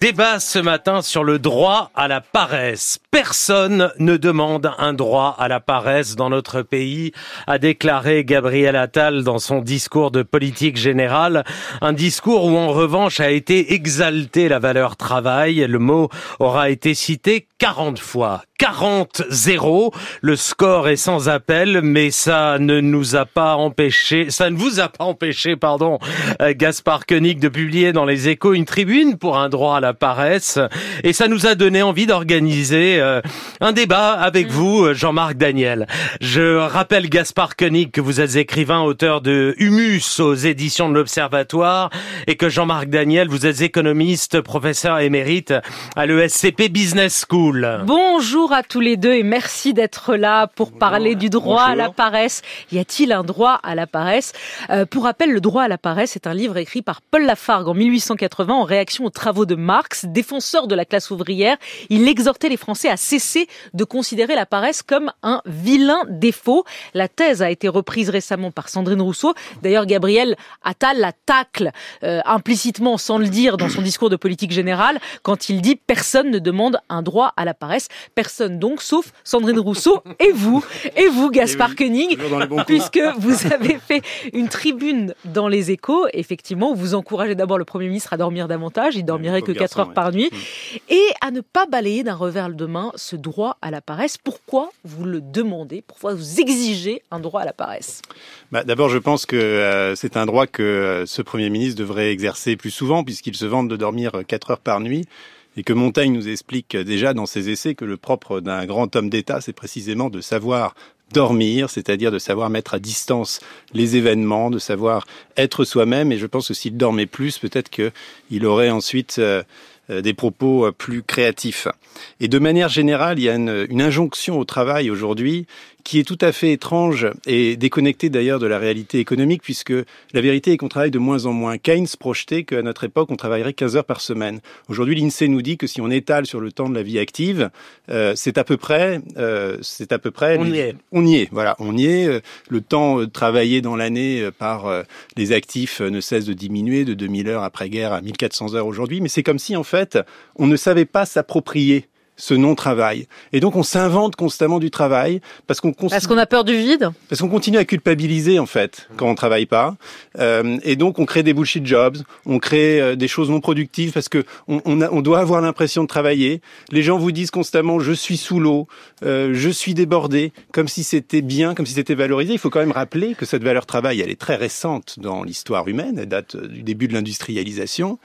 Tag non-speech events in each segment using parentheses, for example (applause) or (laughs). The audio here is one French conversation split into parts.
Débat ce matin sur le droit à la paresse. Personne ne demande un droit à la paresse dans notre pays, a déclaré Gabriel Attal dans son discours de politique générale. Un discours où en revanche a été exalté la valeur travail. Le mot aura été cité 40 fois. 40-0. Le score est sans appel, mais ça ne nous a pas empêché, ça ne vous a pas empêché, pardon, euh, Gaspard Koenig de publier dans les échos une tribune pour un droit à la paresse. Et ça nous a donné envie d'organiser euh, un débat avec mm. vous, Jean-Marc Daniel. Je rappelle, Gaspard Koenig, que vous êtes écrivain, auteur de Humus aux éditions de l'Observatoire et que Jean-Marc Daniel, vous êtes économiste, professeur émérite à l'ESCP Business School. Bonjour à tous les deux et merci d'être là pour parler du droit à la paresse. Y a-t-il un droit à la paresse? Euh, Pour rappel, Le droit à la paresse est un livre écrit par Paul Lafargue en 1880 en réaction aux travaux de Marx, défenseur de la classe ouvrière. Il exhortait les Français à cesser de considérer la paresse comme un vilain défaut. La thèse a été reprise récemment par Sandrine Rousseau. D'ailleurs, Gabriel Attal la tacle euh, implicitement, sans le dire, dans son discours de politique générale, quand il dit personne ne demande un droit à la paresse. Personne donc, sauf Sandrine Rousseau et vous, et vous, Gaspard Koenig, puisque vous avez fait une tribune dans les échos, effectivement, où vous encouragez d'abord le Premier ministre à dormir davantage, il dormirait que 4 heures par nuit, et à ne pas balayer d'un revers de main ce droit à la paresse. Pourquoi vous le demandez? Pourquoi vous exigez un droit à la paresse? Bah, D'abord, je pense que euh, c'est un droit que euh, ce Premier ministre devrait exercer plus souvent, puisqu'il se vante de dormir 4 heures par nuit et que Montaigne nous explique déjà dans ses essais que le propre d'un grand homme d'État, c'est précisément de savoir dormir, c'est-à-dire de savoir mettre à distance les événements, de savoir être soi-même. Et je pense que s'il dormait plus, peut-être qu'il aurait ensuite euh, euh, des propos euh, plus créatifs. Et de manière générale, il y a une, une injonction au travail aujourd'hui qui est tout à fait étrange et déconnectée d'ailleurs de la réalité économique, puisque la vérité est qu'on travaille de moins en moins. Keynes projetait qu'à notre époque, on travaillerait 15 heures par semaine. Aujourd'hui, l'INSEE nous dit que si on étale sur le temps de la vie active, euh, c'est à peu près, euh, c'est à peu près, on y est. On y est, voilà, on y est. Le temps travaillé dans l'année par les actifs ne cesse de diminuer de 2000 heures après-guerre à 1400 heures aujourd'hui, mais c'est comme si en fait, on ne savait pas s'approprier ce non-travail. Et donc on s'invente constamment du travail parce qu'on parce qu'on a peur du vide, parce qu'on continue à culpabiliser en fait quand on travaille pas. Euh, et donc on crée des bullshit jobs, on crée euh, des choses non productives parce que on, on, a, on doit avoir l'impression de travailler. Les gens vous disent constamment je suis sous l'eau, euh, je suis débordé, comme si c'était bien, comme si c'était valorisé. Il faut quand même rappeler que cette valeur travail elle est très récente dans l'histoire humaine, elle date du début de l'industrialisation.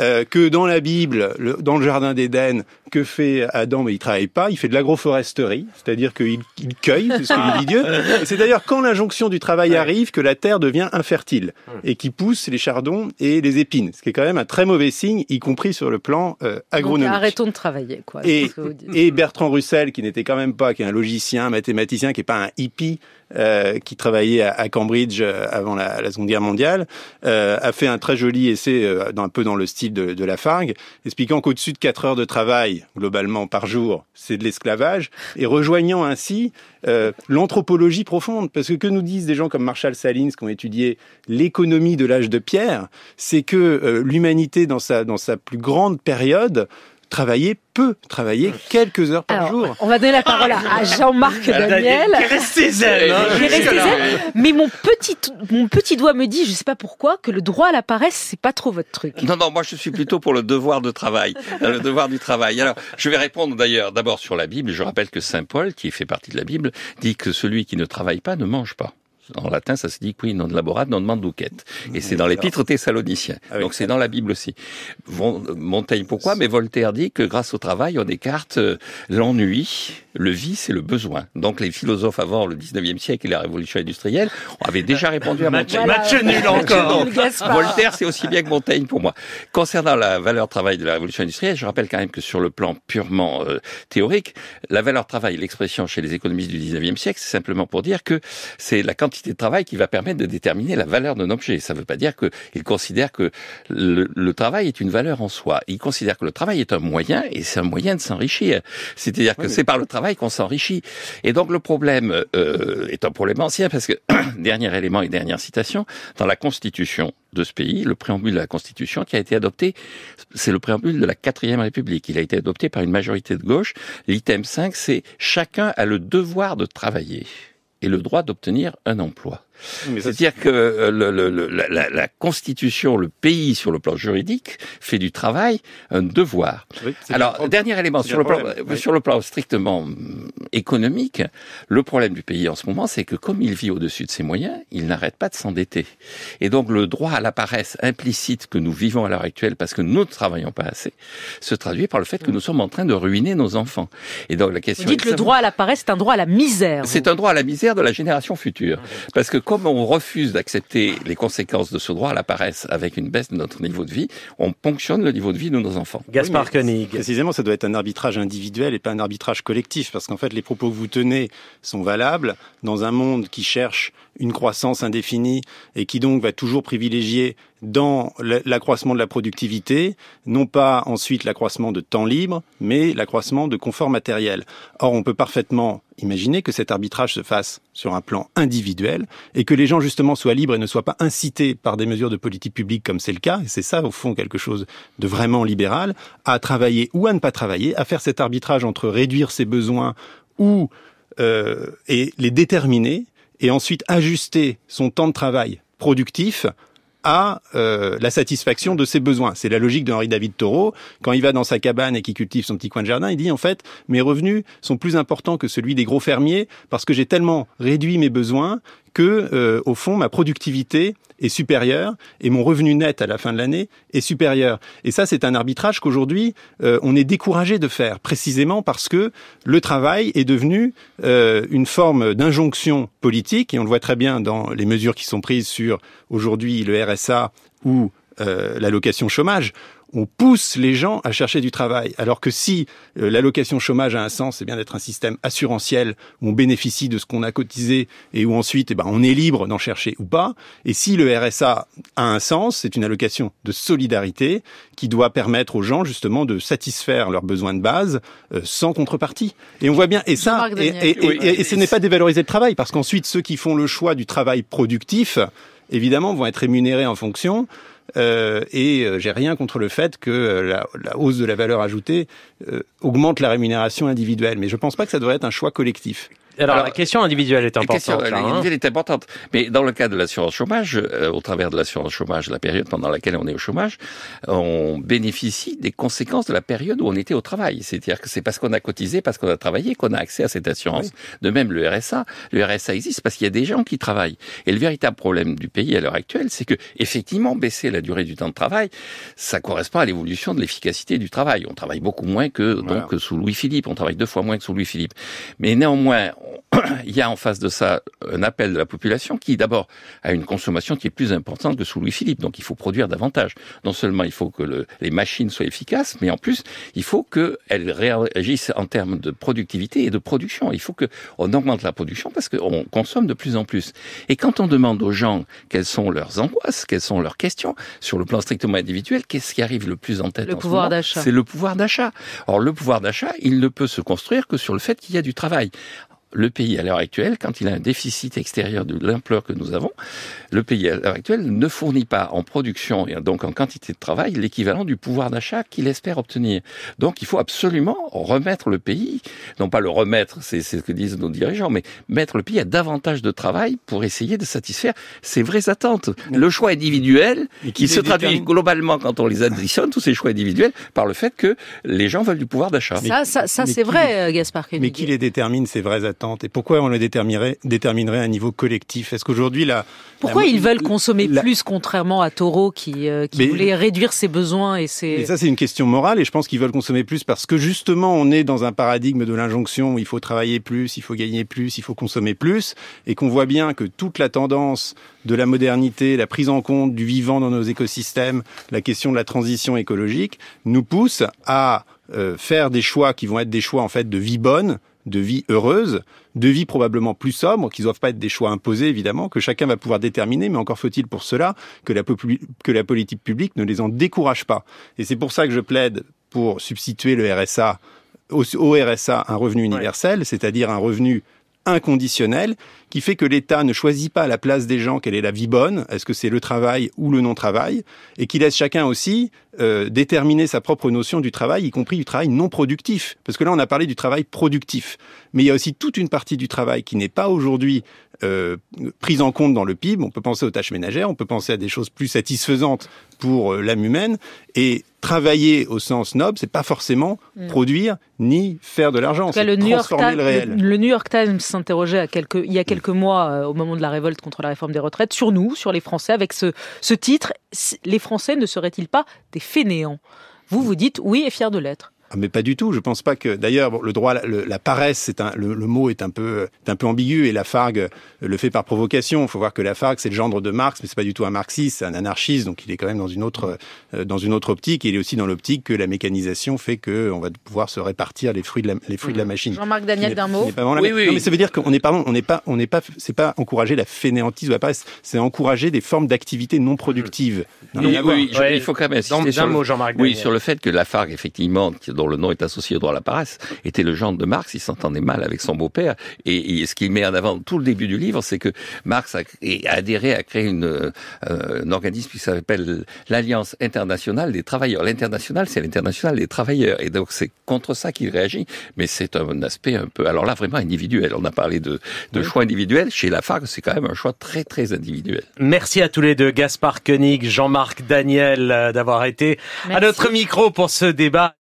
Euh, que dans la Bible, le, dans le jardin d'Éden, que fait Adam Mais il travaille pas, il fait de l'agroforesterie, c'est-à-dire qu'il il cueille, c'est ce que lui dit Dieu. (laughs) C'est d'ailleurs quand l'injonction du travail arrive que la terre devient infertile et qui pousse les chardons et les épines, ce qui est quand même un très mauvais signe, y compris sur le plan euh, agronomique. Donc, arrêtons de travailler, quoi. Et, et Bertrand Russell, qui n'était quand même pas, qui est un logicien, un mathématicien, qui est pas un hippie, euh, qui travaillait à, Cambridge euh, avant la, la, Seconde Guerre mondiale, euh, a fait un très joli essai, euh, un peu dans le style de, de Lafargue, expliquant qu'au-dessus de 4 heures de travail, globalement par jour, c'est de l'esclavage, et rejoignant ainsi euh, l'anthropologie profonde. Parce que que nous disent des gens comme Marshall Salins qui ont étudié l'économie de l'âge de pierre, c'est que l'humanité dans sa, dans sa plus grande période travailler peut travailler quelques heures par jour. On va donner la parole à Jean-Marc Daniel. Zen. Mais mon petit, mon petit doigt me dit, je sais pas pourquoi, que le droit à la paresse, c'est pas trop votre truc. Non, non, moi je suis plutôt pour le devoir de travail. le devoir du travail. Alors, je vais répondre d'ailleurs d'abord sur la Bible. Je rappelle que Saint Paul, qui fait partie de la Bible, dit que celui qui ne travaille pas ne mange pas. En latin, ça se dit qui non laborat, non manduquet. Et c'est dans l'épître thessaloniciens. Ah Donc c'est dans la Bible aussi. Montaigne, pourquoi? Mais Voltaire dit que grâce au travail, on écarte euh, l'ennui, le vice et le besoin. Donc les philosophes avant le 19e siècle et la révolution industrielle avaient déjà répondu à Montaigne. Match, nul encore. Voltaire, c'est aussi bien que Montaigne pour moi. Concernant la valeur travail de la révolution industrielle, je rappelle quand même que sur le plan purement euh, théorique, la valeur travail, l'expression chez les économistes du 19e siècle, c'est simplement pour dire que c'est la quantité quantité de travail qui va permettre de déterminer la valeur d'un objet. Ça ne veut pas dire qu'il considère que le, le, travail est une valeur en soi. Il considère que le travail est un moyen et c'est un moyen de s'enrichir. C'est-à-dire que c'est par le travail qu'on s'enrichit. Et donc le problème euh, est un problème ancien parce que, (clears throat) dernier élément et dernière citation, dans la Constitution de ce pays, le préambule de la Constitution qui a été adopté, c'est le préambule de la quatrième République. Il a été adopté par une majorité de gauche. L'item 5, c'est chacun a le devoir de travailler et le droit d'obtenir un emploi. C'est-à-dire que euh, le, le, la, la, Constitution, le pays sur le plan juridique, fait du travail un devoir. Alors, dernier élément, sur le, plan, sur le plan strictement hum, économique, le problème du pays en ce moment, c'est que comme il vit au-dessus de ses moyens, il n'arrête pas de s'endetter. Et donc le droit à la paresse implicite que nous vivons à l'heure actuelle, parce que nous ne travaillons pas assez, se traduit par le fait que nous sommes en train de ruiner nos enfants. Et donc la question... Vous dites que le droit à la paresse, c'est un droit à la misère. C'est un droit à la misère de la génération future. Parce que comme on refuse d'accepter les conséquences de ce droit à la paresse avec une baisse de notre niveau de vie, on ponctionne le niveau de vie de nos enfants. Gaspard Koenig. Précisément, ça doit être un arbitrage individuel et pas un arbitrage collectif, parce qu'en fait, les propos que vous tenez sont valables dans un monde qui cherche une croissance indéfinie et qui donc va toujours privilégier dans l'accroissement de la productivité, non pas ensuite l'accroissement de temps libre, mais l'accroissement de confort matériel. Or, on peut parfaitement imaginer que cet arbitrage se fasse sur un plan individuel et que les gens justement soient libres et ne soient pas incités par des mesures de politique publique comme c'est le cas, et c'est ça au fond quelque chose de vraiment libéral, à travailler ou à ne pas travailler, à faire cet arbitrage entre réduire ses besoins ou euh, et les déterminer et ensuite ajuster son temps de travail productif à euh, la satisfaction de ses besoins. C'est la logique de Henri David Thoreau. Quand il va dans sa cabane et qu'il cultive son petit coin de jardin, il dit en fait mes revenus sont plus importants que celui des gros fermiers parce que j'ai tellement réduit mes besoins que euh, au fond ma productivité est supérieur et mon revenu net à la fin de l'année est supérieur. Et ça, c'est un arbitrage qu'aujourd'hui, euh, on est découragé de faire, précisément parce que le travail est devenu euh, une forme d'injonction politique, et on le voit très bien dans les mesures qui sont prises sur aujourd'hui le RSA ou l'allocation chômage on pousse les gens à chercher du travail. Alors que si euh, l'allocation chômage a un sens, c'est bien d'être un système assurantiel où on bénéficie de ce qu'on a cotisé et où ensuite eh ben, on est libre d'en chercher ou pas. Et si le RSA a un sens, c'est une allocation de solidarité qui doit permettre aux gens justement de satisfaire leurs besoins de base euh, sans contrepartie. Et on voit bien, et ça, et, et ce n'est pas dévaloriser le travail, parce qu'ensuite ceux qui font le choix du travail productif, évidemment, vont être rémunérés en fonction. Euh, et euh, j'ai rien contre le fait que euh, la, la, hausse de la valeur ajoutée augmente la rémunération individuelle. Mais je ne pense pas que ça devrait être un choix collectif. Alors, la question individuelle est importante. La question individuelle est importante. Mais dans le cas de l'assurance chômage, euh, au travers de l'assurance chômage, la période pendant laquelle on est au chômage, on bénéficie des conséquences de la période où on était au travail. C'est-à-dire que c'est parce qu'on a cotisé, parce qu'on a travaillé, qu'on a accès à cette assurance. De même, le RSA, le RSA existe parce qu'il y a des gens qui travaillent. Et le véritable problème du pays à l'heure actuelle, c'est que effectivement, baisser la durée du temps de travail, ça correspond à l'évolution de l'efficacité du travail. On travaille beaucoup moins que donc sous Louis Philippe. On travaille deux fois moins que sous Louis Philippe. Mais néanmoins, (coughs) il y a en face de ça un appel de la population qui, d'abord, a une consommation qui est plus importante que sous Louis-Philippe. Donc, il faut produire davantage. Non seulement il faut que le, les machines soient efficaces, mais en plus, il faut qu'elles réagissent en termes de productivité et de production. Il faut qu'on augmente la production parce qu'on consomme de plus en plus. Et quand on demande aux gens quelles sont leurs angoisses, quelles sont leurs questions sur le plan strictement individuel, qu'est-ce qui arrive le plus en tête Le pouvoir d'achat. C'est le pouvoir d'achat. Or, le pouvoir d'achat, il ne peut se construire que sur le fait qu'il y a du travail le pays à l'heure actuelle, quand il a un déficit extérieur de l'ampleur que nous avons, le pays à l'heure actuelle ne fournit pas en production et donc en quantité de travail l'équivalent du pouvoir d'achat qu'il espère obtenir. Donc il faut absolument remettre le pays, non pas le remettre, c'est ce que disent nos dirigeants, mais mettre le pays à davantage de travail pour essayer de satisfaire ses vraies attentes. Le choix individuel, qui se traduit globalement quand on les additionne, tous ces choix individuels, par le fait que les gens veulent du pouvoir d'achat. Ça, ça, ça c'est vrai, Gaspard. Mais qui les détermine ces vraies attentes et pourquoi on le déterminerait, déterminerait à un niveau collectif? Est-ce qu'aujourd'hui la pourquoi ils veulent consommer plus contrairement à Taureau qui, euh, qui voulait réduire ses besoins et ses et ça c'est une question morale et je pense qu'ils veulent consommer plus parce que justement on est dans un paradigme de l'injonction où il faut travailler plus, il faut gagner plus, il faut consommer plus et qu'on voit bien que toute la tendance de la modernité, la prise en compte du vivant dans nos écosystèmes, la question de la transition écologique nous pousse à euh, faire des choix qui vont être des choix en fait de vie bonne de vie heureuse, de vie probablement plus sobre, qui ne doivent pas être des choix imposés évidemment, que chacun va pouvoir déterminer, mais encore faut-il pour cela que la, que la politique publique ne les en décourage pas. Et c'est pour ça que je plaide pour substituer le RSA au, RSA un revenu universel, c'est-à-dire un revenu inconditionnel qui fait que l'État ne choisit pas à la place des gens quelle est la vie bonne, est-ce que c'est le travail ou le non-travail, et qui laisse chacun aussi euh, déterminer sa propre notion du travail, y compris du travail non productif. Parce que là, on a parlé du travail productif, mais il y a aussi toute une partie du travail qui n'est pas aujourd'hui euh, prise en compte dans le PIB. On peut penser aux tâches ménagères, on peut penser à des choses plus satisfaisantes pour euh, l'âme humaine, et travailler au sens noble, c'est pas forcément mm. produire ni faire de l'argent, c'est transformer le réel. Le, New York Times s'interrogeait il y a quelques mois, euh, au moment de la révolte contre la réforme des retraites, sur nous, sur les Français, avec ce, ce titre. Les Français ne seraient-ils pas des fainéants? Vous, vous dites oui et fier de l'être. Ah, mais pas du tout. Je pense pas que. D'ailleurs, le droit, la paresse, c'est un, le, mot est un peu, est un peu ambigu et la Fargue le fait par provocation. Il faut voir que la Fargue, c'est le gendre de Marx, mais c'est pas du tout un marxiste, c'est un anarchiste. Donc, il est quand même dans une autre, euh, dans une autre optique. il est aussi dans l'optique que la mécanisation fait que on va pouvoir se répartir les fruits de la, les fruits de la mmh. machine. Jean-Marc Daniel, d'un mot. Oui, oui. Non, mais ça veut dire qu'on n'est pas, on n'est pas, on n'est pas, c'est pas encourager la fainéantise ou la paresse, c'est encourager des formes d'activité non productives. Oui, oui, il faut quand même insister sur, mot, oui, sur le fait que la Fargue, effectivement, dont le nom est associé droit à la paresse, était le gendre de Marx. Il s'entendait mal avec son beau-père. Et, ce qu'il met en avant tout le début du livre, c'est que Marx a, adhéré à créer une, euh, un organisme qui s'appelle l'Alliance internationale des travailleurs. L'international, c'est l'international des travailleurs. Et donc, c'est contre ça qu'il réagit. Mais c'est un aspect un peu, alors là, vraiment individuel. On a parlé de, de choix individuels. Chez Lafargue, c'est quand même un choix très, très individuel. Merci à tous les deux, Gaspard Koenig, Jean-Marc Daniel, euh, d'avoir été à notre micro pour ce débat.